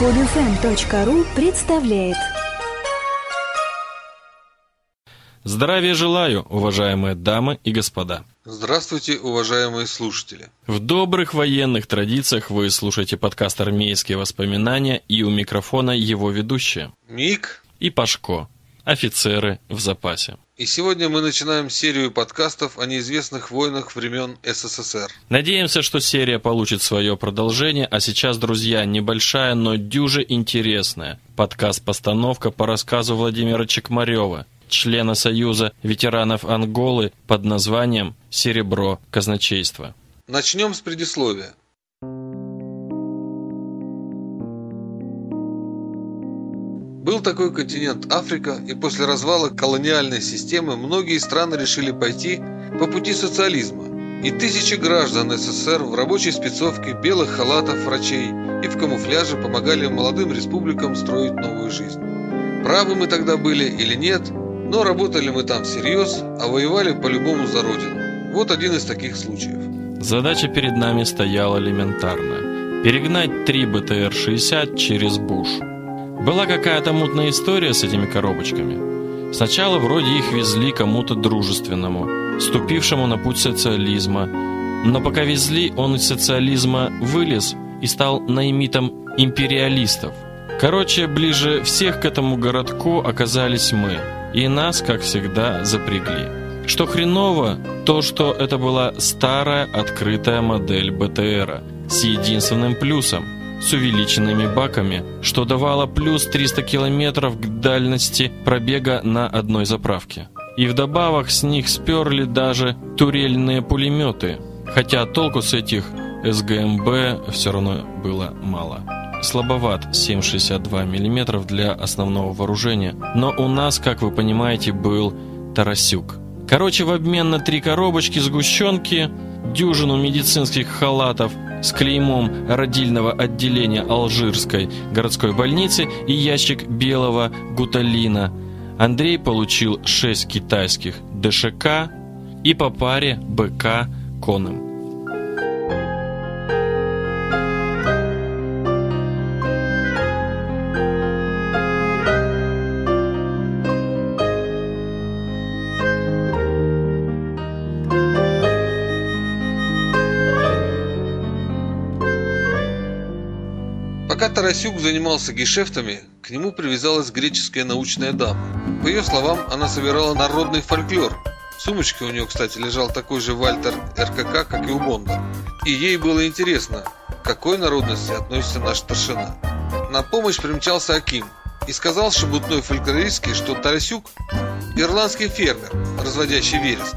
Podfm.ru представляет Здравия желаю, уважаемые дамы и господа. Здравствуйте, уважаемые слушатели. В добрых военных традициях вы слушаете подкаст «Армейские воспоминания» и у микрофона его ведущие. Мик. И Пашко. Офицеры в запасе. И сегодня мы начинаем серию подкастов о неизвестных войнах времен СССР. Надеемся, что серия получит свое продолжение, а сейчас, друзья, небольшая, но дюже интересная. Подкаст-постановка по рассказу Владимира Чекмарева, члена Союза ветеранов Анголы под названием «Серебро казначейства». Начнем с предисловия. Был такой континент Африка, и после развала колониальной системы многие страны решили пойти по пути социализма. И тысячи граждан СССР в рабочей спецовке, белых халатов врачей и в камуфляже помогали молодым республикам строить новую жизнь. Правы мы тогда были или нет, но работали мы там всерьез, а воевали по-любому за родину. Вот один из таких случаев. Задача перед нами стояла элементарная. Перегнать три БТР-60 через Буш. Была какая-то мутная история с этими коробочками. Сначала вроде их везли кому-то дружественному, ступившему на путь социализма. Но пока везли, он из социализма вылез и стал наимитом империалистов. Короче, ближе всех к этому городку оказались мы. И нас, как всегда, запрягли. Что хреново, то, что это была старая открытая модель БТРа с единственным плюсом – с увеличенными баками, что давало плюс 300 километров к дальности пробега на одной заправке. И вдобавок с них сперли даже турельные пулеметы, хотя толку с этих СГМБ все равно было мало. Слабоват 7,62 мм для основного вооружения, но у нас, как вы понимаете, был Тарасюк. Короче, в обмен на три коробочки сгущенки, дюжину медицинских халатов – с клеймом родильного отделения Алжирской городской больницы и ящик белого гуталина. Андрей получил 6 китайских ДШК и по паре БК конным. Пока Тарасюк занимался гешефтами, к нему привязалась греческая научная дама. По ее словам, она собирала народный фольклор. В сумочке у нее, кстати, лежал такой же Вальтер РКК, как и у Бонда. И ей было интересно, к какой народности относится наш старшина. На помощь примчался Аким и сказал шебутной фольклористке, что Тарасюк – ирландский фермер, разводящий вереск.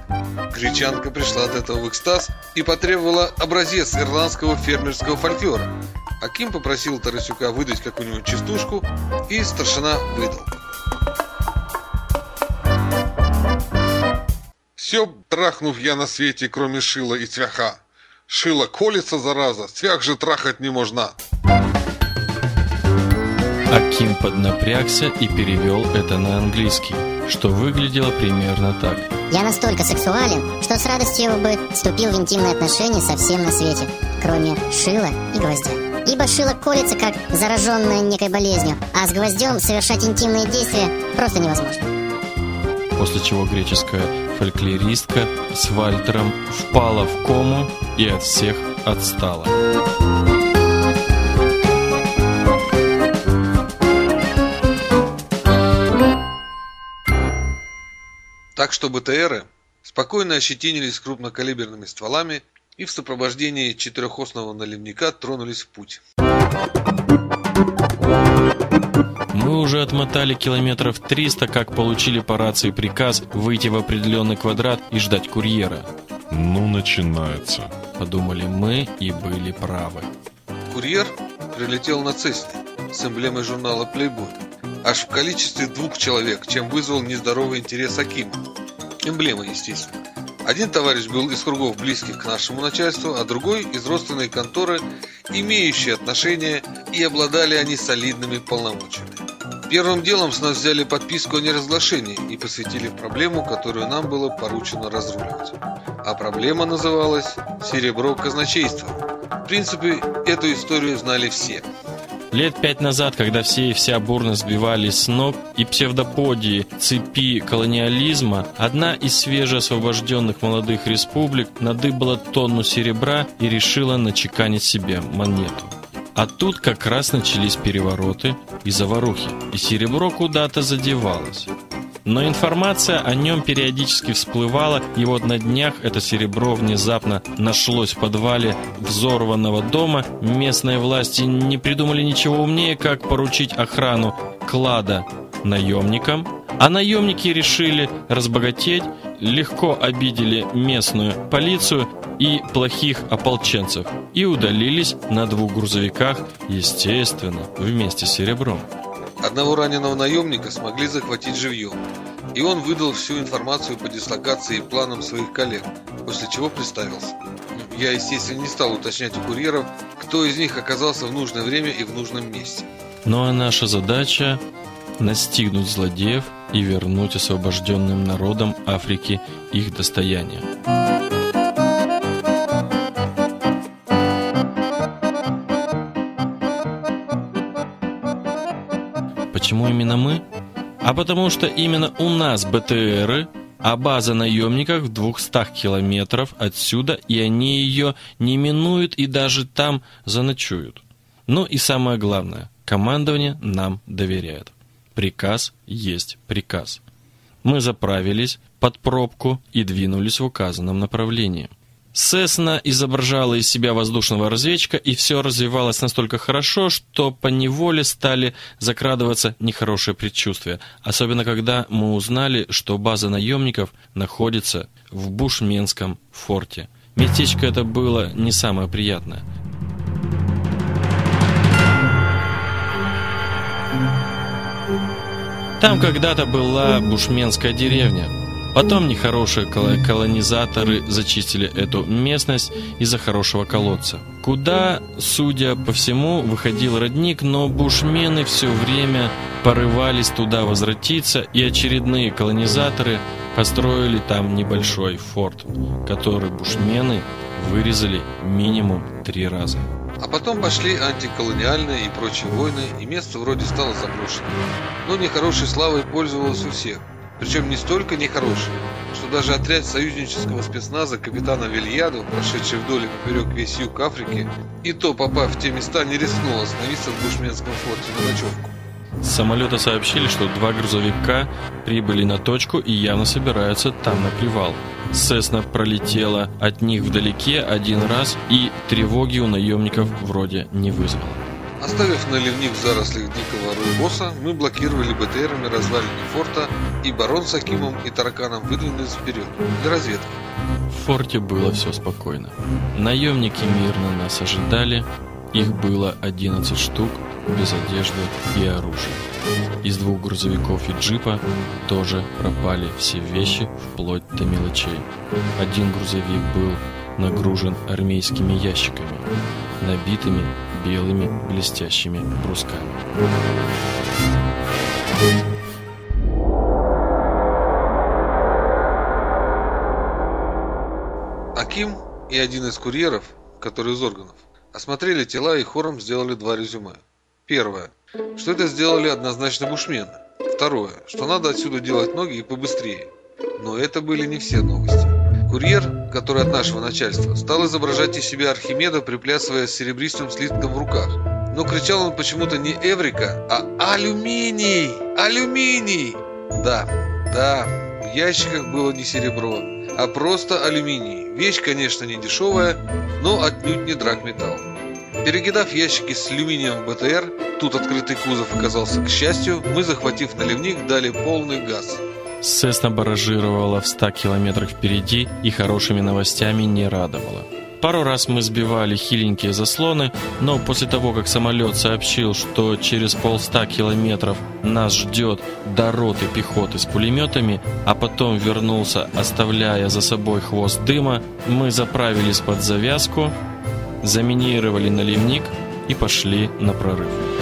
Гречанка пришла от этого в экстаз и потребовала образец ирландского фермерского фольклора. Аким попросил Тарасюка выдать какую-нибудь частушку, и старшина выдал. Все трахнув я на свете, кроме шила и цвяха. Шило колется, зараза, цвях же трахать не можно. Аким поднапрягся и перевел это на английский, что выглядело примерно так. Я настолько сексуален, что с радостью бы вступил в интимные отношения со всем на свете, кроме шила и гвоздя. Ибо шило колется, как зараженное некой болезнью, а с гвоздем совершать интимные действия просто невозможно. После чего греческая фольклористка с Вальтером впала в кому и от всех отстала. Так что БТРы спокойно ощетинились крупнокалиберными стволами и в сопровождении четырехосного наливника тронулись в путь. Мы уже отмотали километров 300, как получили по рации приказ выйти в определенный квадрат и ждать курьера. Ну, начинается. Подумали мы и были правы. Курьер прилетел на Цесне с эмблемой журнала Playboy. Аж в количестве двух человек, чем вызвал нездоровый интерес Акима. Эмблема, естественно. Один товарищ был из кругов близких к нашему начальству, а другой из родственной конторы, имеющие отношения, и обладали они солидными полномочиями. Первым делом с нас взяли подписку о неразглашении и посвятили проблему, которую нам было поручено разруливать. А проблема называлась «Серебро казначейства». В принципе, эту историю знали все. Лет пять назад, когда все и вся бурно сбивались с ног и псевдоподии цепи колониализма, одна из свежеосвобожденных молодых республик надыбала тонну серебра и решила начеканить себе монету. А тут как раз начались перевороты и заварухи, и серебро куда-то задевалось. Но информация о нем периодически всплывала, и вот на днях это серебро внезапно нашлось в подвале взорванного дома. Местные власти не придумали ничего умнее, как поручить охрану клада наемникам, а наемники решили разбогатеть, легко обидели местную полицию и плохих ополченцев и удалились на двух грузовиках, естественно, вместе с серебром. Одного раненого наемника смогли захватить живьем, и он выдал всю информацию по дислокации и планам своих коллег, после чего представился. Я, естественно, не стал уточнять у курьеров, кто из них оказался в нужное время и в нужном месте. Ну а наша задача – настигнуть злодеев и вернуть освобожденным народам Африки их достояние. Почему именно мы? А потому что именно у нас БТРы, а база наемников в 200 километров отсюда, и они ее не минуют и даже там заночуют. Ну и самое главное, командование нам доверяет. Приказ есть приказ. Мы заправились под пробку и двинулись в указанном направлении. Сесна изображала из себя воздушного разведчика, и все развивалось настолько хорошо, что по неволе стали закрадываться нехорошие предчувствия, особенно когда мы узнали, что база наемников находится в Бушменском форте. Местечко это было не самое приятное. Там когда-то была бушменская деревня. Потом нехорошие колонизаторы зачистили эту местность из-за хорошего колодца. Куда, судя по всему, выходил родник, но бушмены все время порывались туда возвратиться, и очередные колонизаторы построили там небольшой форт, который бушмены вырезали минимум три раза. А потом пошли антиколониальные и прочие войны, и место вроде стало заброшенным. Но нехорошей славой пользовалось у всех. Причем не столько нехорошей, что даже отряд союзнического спецназа капитана Вильяду, прошедший вдоль и поперек весь юг Африки, и то, попав в те места, не рискнул остановиться в Бушменском форте на ночевку. С самолета сообщили, что два грузовика прибыли на точку и явно собираются там на привал. Сесна пролетела от них вдалеке один раз и тревоги у наемников вроде не вызвала. Оставив наливник в зарослях дикого рыбоса, мы блокировали БТРами развалины форта, и барон с Акимом и тараканом выдвинулись вперед для разведки. В форте было все спокойно. Наемники мирно нас ожидали, их было 11 штук, без одежды и оружия. Из двух грузовиков и джипа тоже пропали все вещи, вплоть до мелочей. Один грузовик был нагружен армейскими ящиками, набитыми белыми блестящими брусками. Аким и один из курьеров, который из органов, осмотрели тела и хором сделали два резюме. Первое, что это сделали однозначно бушмены. Второе, что надо отсюда делать ноги и побыстрее. Но это были не все новости. Курьер, который от нашего начальства, стал изображать из себя Архимеда, приплясывая серебристым слитком в руках. Но кричал он почему-то не Эврика, а «Алюминий! Алюминий!» Да, да, в ящиках было не серебро, а просто алюминий. Вещь, конечно, не дешевая, но отнюдь не драгметалл. Перекидав ящики с алюминием в БТР, тут открытый кузов оказался к счастью, мы, захватив наливник, дали полный газ. Сесна баражировала в 100 километрах впереди и хорошими новостями не радовала. Пару раз мы сбивали хиленькие заслоны, но после того, как самолет сообщил, что через полста километров нас ждет до роты пехоты с пулеметами, а потом вернулся, оставляя за собой хвост дыма, мы заправились под завязку, заминировали наливник и пошли на прорыв.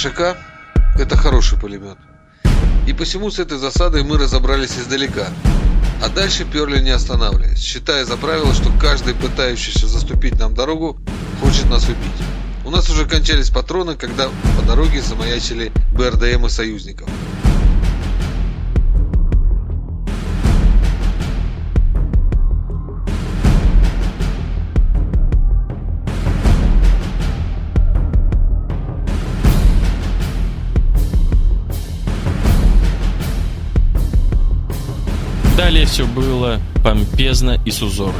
ДШК – это хороший пулемет. И посему с этой засадой мы разобрались издалека. А дальше перли не останавливаясь, считая за правило, что каждый пытающийся заступить нам дорогу хочет нас убить. У нас уже кончались патроны, когда по дороге замаячили БРДМ и союзников. Далее все было помпезно и с узором.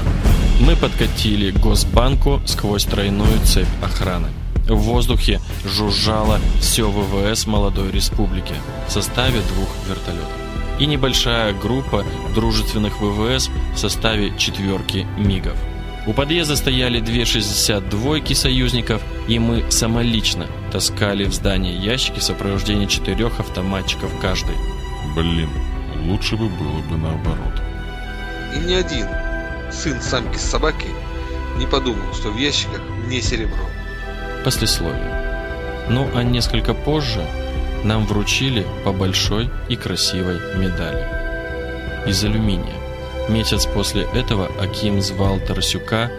Мы подкатили к Госбанку сквозь тройную цепь охраны. В воздухе жужжало все ВВС молодой республики в составе двух вертолетов. И небольшая группа дружественных ВВС в составе четверки МИГов. У подъезда стояли две 62-ки союзников, и мы самолично таскали в здание ящики в сопровождении четырех автоматчиков каждый. Блин, лучше бы было бы наоборот. И ни один сын самки с собаки не подумал, что в ящиках не серебро. Послесловие. Ну а несколько позже нам вручили по большой и красивой медали. Из алюминия. Месяц после этого Аким звал Тарасюка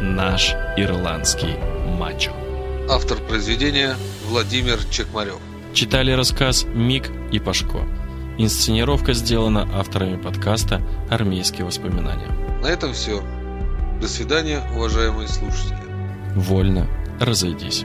«наш ирландский мачо». Автор произведения Владимир Чекмарев. Читали рассказ Мик и Пашко. Инсценировка сделана авторами подкаста «Армейские воспоминания». На этом все. До свидания, уважаемые слушатели. Вольно разойдись.